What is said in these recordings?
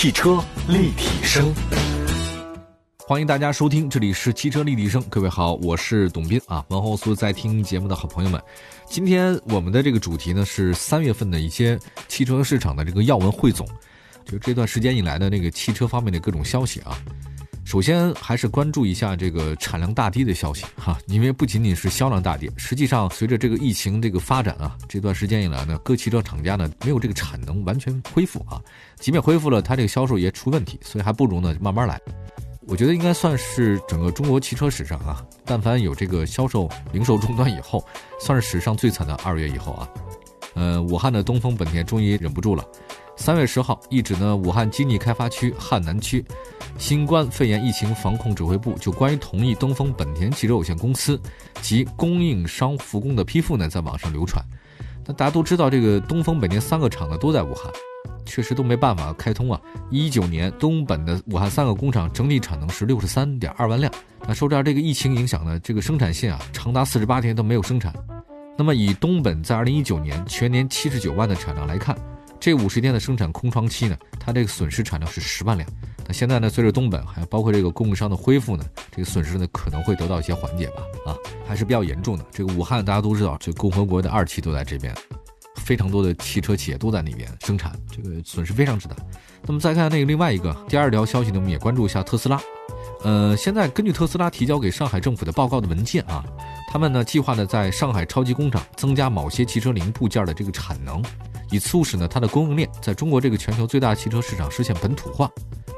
汽车立体声，欢迎大家收听，这里是汽车立体声。各位好，我是董斌啊。问候所有在听节目的好朋友们，今天我们的这个主题呢是三月份的一些汽车市场的这个要闻汇总，就这段时间以来的那个汽车方面的各种消息啊。首先还是关注一下这个产量大跌的消息哈，因为不仅仅是销量大跌，实际上随着这个疫情这个发展啊，这段时间以来呢，各汽车厂家呢没有这个产能完全恢复啊，即便恢复了，它这个销售也出问题，所以还不如呢慢慢来。我觉得应该算是整个中国汽车史上啊，但凡有这个销售零售终端以后，算是史上最惨的二月以后啊。呃，武汉的东风本田终于忍不住了。三月十号，一指呢，武汉经济开发区汉南区新冠肺炎疫情防控指挥部就关于同意东风本田汽车有限公司及供应商复工的批复呢，在网上流传。那大家都知道，这个东风本田三个厂呢都在武汉，确实都没办法开通啊。一九年，东本的武汉三个工厂整体产能是六十三点二万辆，那受到这个疫情影响呢，这个生产线啊长达四十八天都没有生产。那么以东本在二零一九年全年七十九万的产量来看。这五十天的生产空窗期呢，它这个损失产量是十万辆。那现在呢，随着东本还有包括这个供应商的恢复呢，这个损失呢可能会得到一些缓解吧。啊，还是比较严重的。这个武汉大家都知道，这共和国的二期都在这边，非常多的汽车企业都在那边生产，这个损失非常之大。那么再看那个另外一个第二条消息呢，我们也关注一下特斯拉。呃，现在根据特斯拉提交给上海政府的报告的文件啊，他们呢计划呢在上海超级工厂增加某些汽车零部件的这个产能。以促使呢它的供应链在中国这个全球最大汽车市场实现本土化，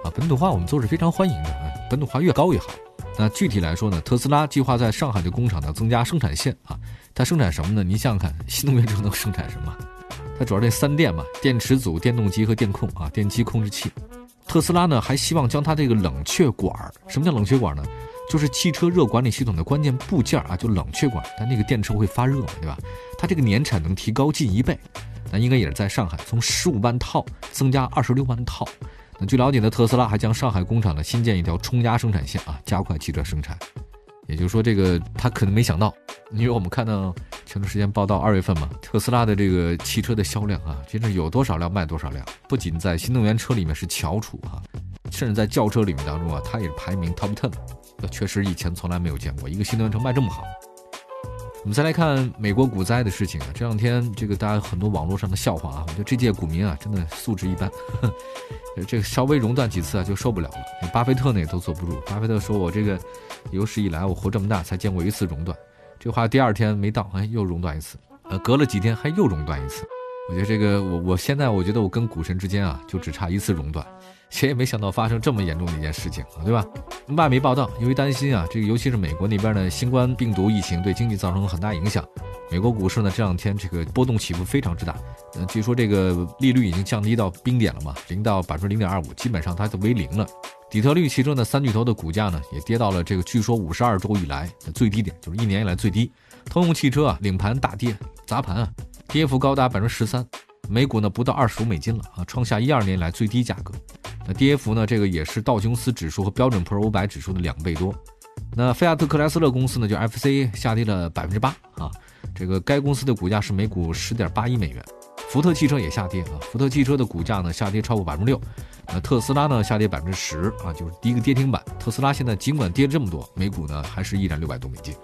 啊，本土化我们都是非常欢迎的，本土化越高越好。那具体来说呢，特斯拉计划在上海的工厂呢增加生产线啊，它生产什么呢？您想想看，新能源车能生产什么？它主要这三电嘛，电池组、电动机和电控啊，电机控制器。特斯拉呢还希望将它这个冷却管儿，什么叫冷却管呢？就是汽车热管理系统的关键部件啊，就冷却管，但那个电池会发热嘛，对吧？它这个年产能提高近一倍。那应该也是在上海，从十五万套增加二十六万套。那据了解呢，特斯拉还将上海工厂呢新建一条冲压生产线啊，加快汽车生产。也就是说，这个他可能没想到，因为我们看到前段时间报道，二月份嘛，特斯拉的这个汽车的销量啊，真是有多少辆卖多少辆，不仅在新能源车里面是翘楚啊，甚至在轿车里面当中啊，它也是排名 top ten。确实以前从来没有见过一个新能源车卖这么好。我们再来看美国股灾的事情啊，这两天这个大家很多网络上的笑话啊，我觉得这届股民啊真的素质一般，这个稍微熔断几次啊就受不了了。巴菲特呢也都坐不住，巴菲特说我这个有史以来我活这么大才见过一次熔断，这话第二天没到，哎又熔断一次，呃隔了几天还又熔断一次。我觉得这个我我现在我觉得我跟股神之间啊就只差一次熔断。谁也没想到发生这么严重的一件事情啊，对吧？外媒报道，由于担心啊，这个尤其是美国那边的新冠病毒疫情对经济造成了很大影响，美国股市呢这两天这个波动起伏非常之大。嗯，据说这个利率已经降低到冰点了嘛，零到百分之零点二五，基本上它就为零了。底特律汽车呢三巨头的股价呢也跌到了这个据说五十二周以来的最低点，就是一年以来最低。通用汽车啊领盘大跌，砸盘啊，跌幅高达百分之十三，美股呢不到二十五美金了啊，创下一二年来最低价格。那跌幅呢？这个也是道琼斯指数和标准普尔五百指数的两倍多。那菲亚特克莱斯勒公司呢，就 F C 下跌了百分之八啊。这个该公司的股价是每股十点八一美元。福特汽车也下跌啊，福特汽车的股价呢下跌超过百分之六。那特斯拉呢下跌百分之十啊，就是第一个跌停板。特斯拉现在尽管跌了这么多，每股呢还是依然六百多美金。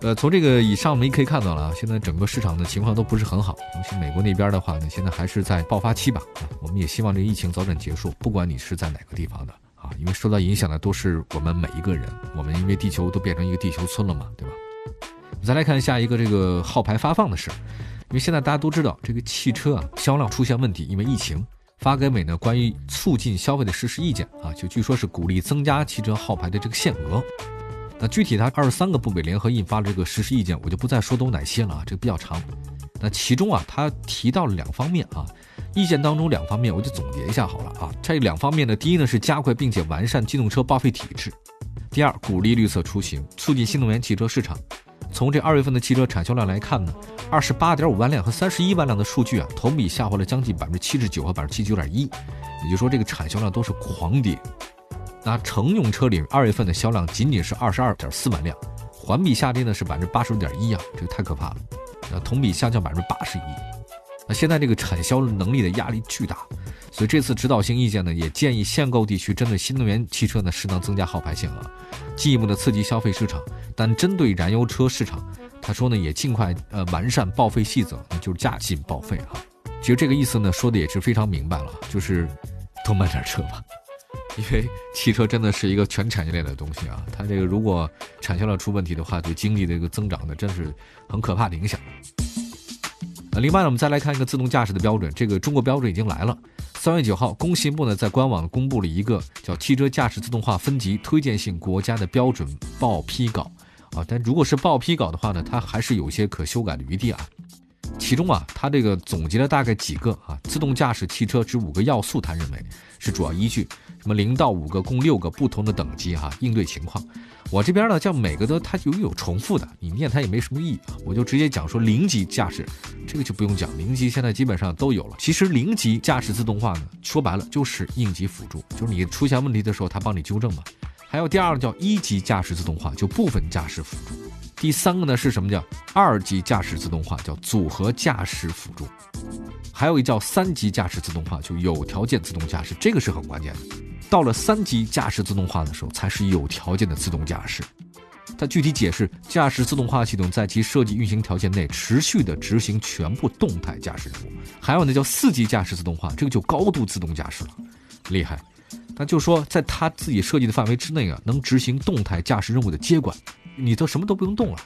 呃，从这个以上我们也可以看到了啊，现在整个市场的情况都不是很好。尤其美国那边的话呢，现在还是在爆发期吧。啊，我们也希望这个疫情早点结束。不管你是在哪个地方的啊，因为受到影响的都是我们每一个人。我们因为地球都变成一个地球村了嘛，对吧？再来看下一个这个号牌发放的事儿，因为现在大家都知道这个汽车啊销量出现问题，因为疫情，发改委呢关于促进消费的实施意见啊，就据说是鼓励增加汽车号牌的这个限额。那具体它二十三个部委联合印发了这个实施意见，我就不再说都哪些了啊，这个比较长。那其中啊，它提到了两方面啊，意见当中两方面，我就总结一下好了啊。这两方面呢，第一呢是加快并且完善机动车报废体制，第二鼓励绿色出行，促进新能源汽车市场。从这二月份的汽车产销量来看呢，二十八点五万辆和三十一万辆的数据啊，同比下滑了将近百分之七十九和百分之七十九点一，也就是说这个产销量都是狂跌。那乘用车里二月份的销量仅仅是二十二点四万辆，环比下跌呢是百分之八十六点一啊，这个太可怕了。那同比下降百分之八十一。那现在这个产销能力的压力巨大，所以这次指导性意见呢，也建议限购地区针对新能源汽车呢，适当增加号牌限额，进一步的刺激消费市场。但针对燃油车市场，他说呢，也尽快呃完善报废细则，那就是加紧报废哈。其实这个意思呢，说的也是非常明白了，就是多买点车吧。因为汽车真的是一个全产业链的东西啊，它这个如果产销量出问题的话，对经济的一个增长呢，真是很可怕的影响。呃，另外呢，我们再来看一个自动驾驶的标准，这个中国标准已经来了。三月九号，工信部呢在官网公布了一个叫《汽车驾驶自动化分级推荐性国家的标准报批稿》啊，但如果是报批稿的话呢，它还是有些可修改的余地啊。其中啊，它这个总结了大概几个啊，自动驾驶汽车之五个要素，他认为是主要依据。什么零到五个，共六个不同的等级哈，应对情况。我这边呢，叫每个都它有有重复的，你念它也没什么意义啊。我就直接讲说零级驾驶，这个就不用讲，零级现在基本上都有了。其实零级驾驶自动化呢，说白了就是应急辅助，就是你出现问题的时候，它帮你纠正嘛。还有第二个叫一级驾驶自动化，就部分驾驶辅助。第三个呢是什么叫二级驾驶自动化，叫组合驾驶辅助。还有一叫三级驾驶自动化，就有条件自动驾驶，这个是很关键的。到了三级驾驶自动化的时候，才是有条件的自动驾驶。它具体解释，驾驶自动化系统在其设计运行条件内持续的执行全部动态驾驶任务。还有呢，叫四级驾驶自动化，这个就高度自动驾驶了，厉害。那就说在他自己设计的范围之内啊，能执行动态驾驶任务的接管，你都什么都不用动了。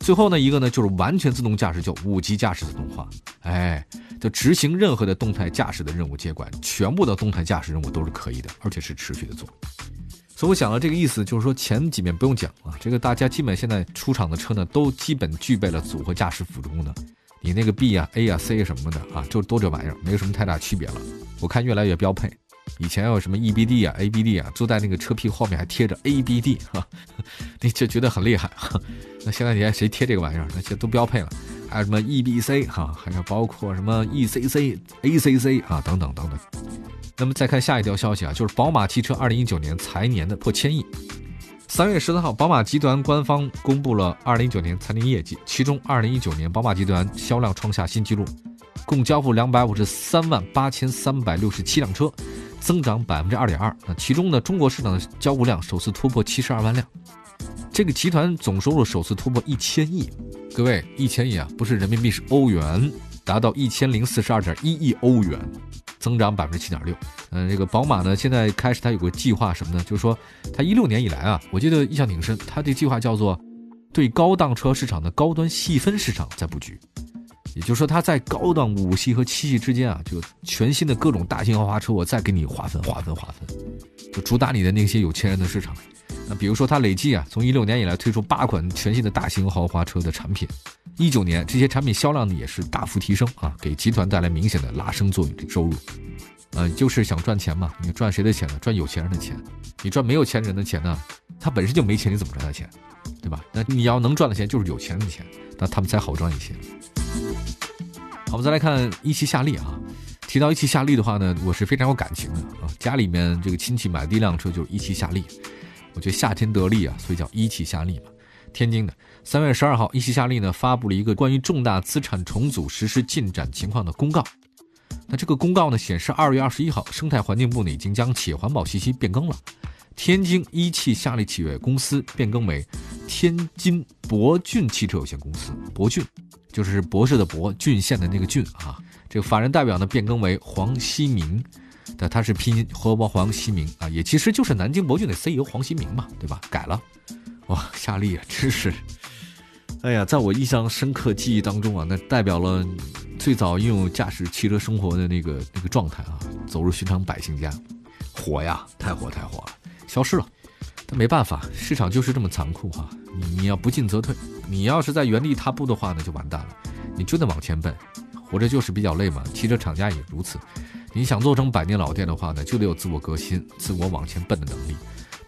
最后呢，一个呢就是完全自动驾驶，叫五级驾驶自动化。哎，就执行任何的动态驾驶的任务接管，全部的动态驾驶任务都是可以的，而且是持续的做。所以我想了这个意思，就是说前几面不用讲啊，这个大家基本现在出厂的车呢，都基本具备了组合驾驶辅助功能。你那个 B 啊、A 啊、C 什么的啊，就都这玩意儿，没有什么太大区别了。我看越来越标配。以前有什么 EBD 啊、ABD 啊，坐在那个车屁后面还贴着 ABD 哈，你就觉得很厉害。那现在你看谁贴这个玩意儿？那些都标配了。还有什么 EBC 哈，还有包括什么 ECC、ACC 啊等等等等。那么再看下一条消息啊，就是宝马汽车2019年财年的破千亿。三月十三号，宝马集团官方公布了2019年财年业绩，其中2019年宝马集团销量创下新纪录，共交付两百五十三万八千三百六十七辆车。增长百分之二点二，那其中呢，中国市场的交付量首次突破七十二万辆，这个集团总收入首次突破一千亿，各位一千亿啊，不是人民币是欧元，达到一千零四十二点一亿欧元，增长百分之七点六。嗯，这个宝马呢，现在开始它有个计划什么呢？就是说，它一六年以来啊，我记得印象挺深，它的计划叫做对高档车市场的高端细分市场在布局。也就是说，它在高档五系和七系之间啊，就全新的各种大型豪华车，我再给你划分、划分、划分，就主打你的那些有钱人的市场。那比如说，它累计啊，从一六年以来推出八款全新的大型豪华车的产品，一九年这些产品销量呢也是大幅提升啊，给集团带来明显的拉升作用的，收入。呃，就是想赚钱嘛，你赚谁的钱呢？赚有钱人的钱。你赚没有钱人的钱呢？他本身就没钱，你怎么赚他钱？对吧？那你要能赚的钱就是有钱人的钱，那他们才好赚一些。好，我们再来看一汽夏利啊。提到一汽夏利的话呢，我是非常有感情的啊。家里面这个亲戚买的第一辆车就是一汽夏利，我觉得夏天得利啊，所以叫一汽夏利嘛。天津的三月十二号，一汽夏利呢发布了一个关于重大资产重组实施进展情况的公告。那这个公告呢显示，二月二十一号，生态环境部呢已经将企业环保信息变更了，天津一汽夏利企业公司变更为天津博骏汽车有限公司，博骏。就是博士的博郡县的那个郡啊，这个法人代表呢变更为黄希明，但他是拼音河伯黄希明啊，也其实就是南京博骏的 CEO 黄希明嘛，对吧？改了，哇，夏利啊，真是，哎呀，在我印象深刻记忆当中啊，那代表了最早拥有驾驶汽车生活的那个那个状态啊，走入寻常百姓家，火呀，太火太火了，消失了。但没办法，市场就是这么残酷哈。你你要不进则退，你要是在原地踏步的话呢，就完蛋了。你就得往前奔，活着就是比较累嘛。汽车厂家也如此。你想做成百年老店的话呢，就得有自我革新、自我往前奔的能力。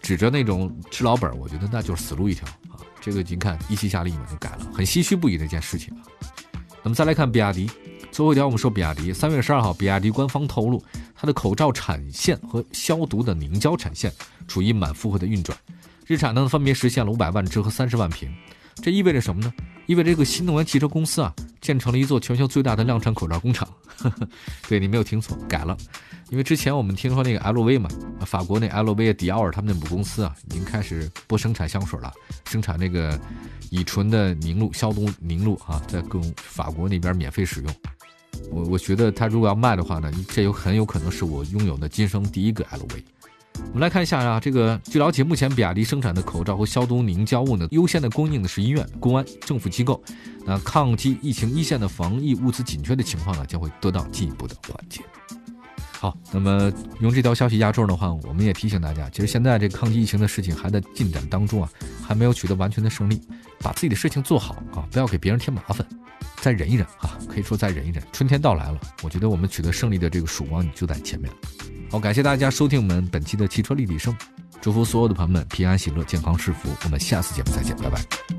指着那种吃老本，我觉得那就是死路一条啊。这个您看一汽夏利嘛就改了，很唏嘘不已的一件事情啊。那么再来看比亚迪，最后一条我们说比亚迪。三月十二号，比亚迪官方透露，它的口罩产线和消毒的凝胶产线。处于满负荷的运转，日产呢分别实现了五百万只和三十万瓶，这意味着什么呢？意味着这个新能源汽车公司啊，建成了一座全球最大的量产口罩工厂。对你没有听错，改了。因为之前我们听说那个 LV 嘛，法国那 LV 迪奥尔他们那母公司啊，已经开始不生产香水了，生产那个乙醇的凝露、消毒凝露啊，在跟法国那边免费使用。我我觉得他如果要卖的话呢，这有很有可能是我拥有的今生第一个 LV。我们来看一下啊，这个据了解，目前比亚迪生产的口罩和消毒凝胶物呢，优先的供应的是医院、公安、政府机构。那抗击疫情一线的防疫物资紧缺的情况呢，将会得到进一步的缓解。好，那么用这条消息压轴的话，我们也提醒大家，其实现在这抗击疫情的事情还在进展当中啊，还没有取得完全的胜利，把自己的事情做好啊，不要给别人添麻烦，再忍一忍啊，可以说再忍一忍，春天到来了，我觉得我们取得胜利的这个曙光就在前面。好，感谢大家收听我们本期的汽车立体声，祝福所有的朋友们平安喜乐、健康是福，我们下次节目再见，拜拜。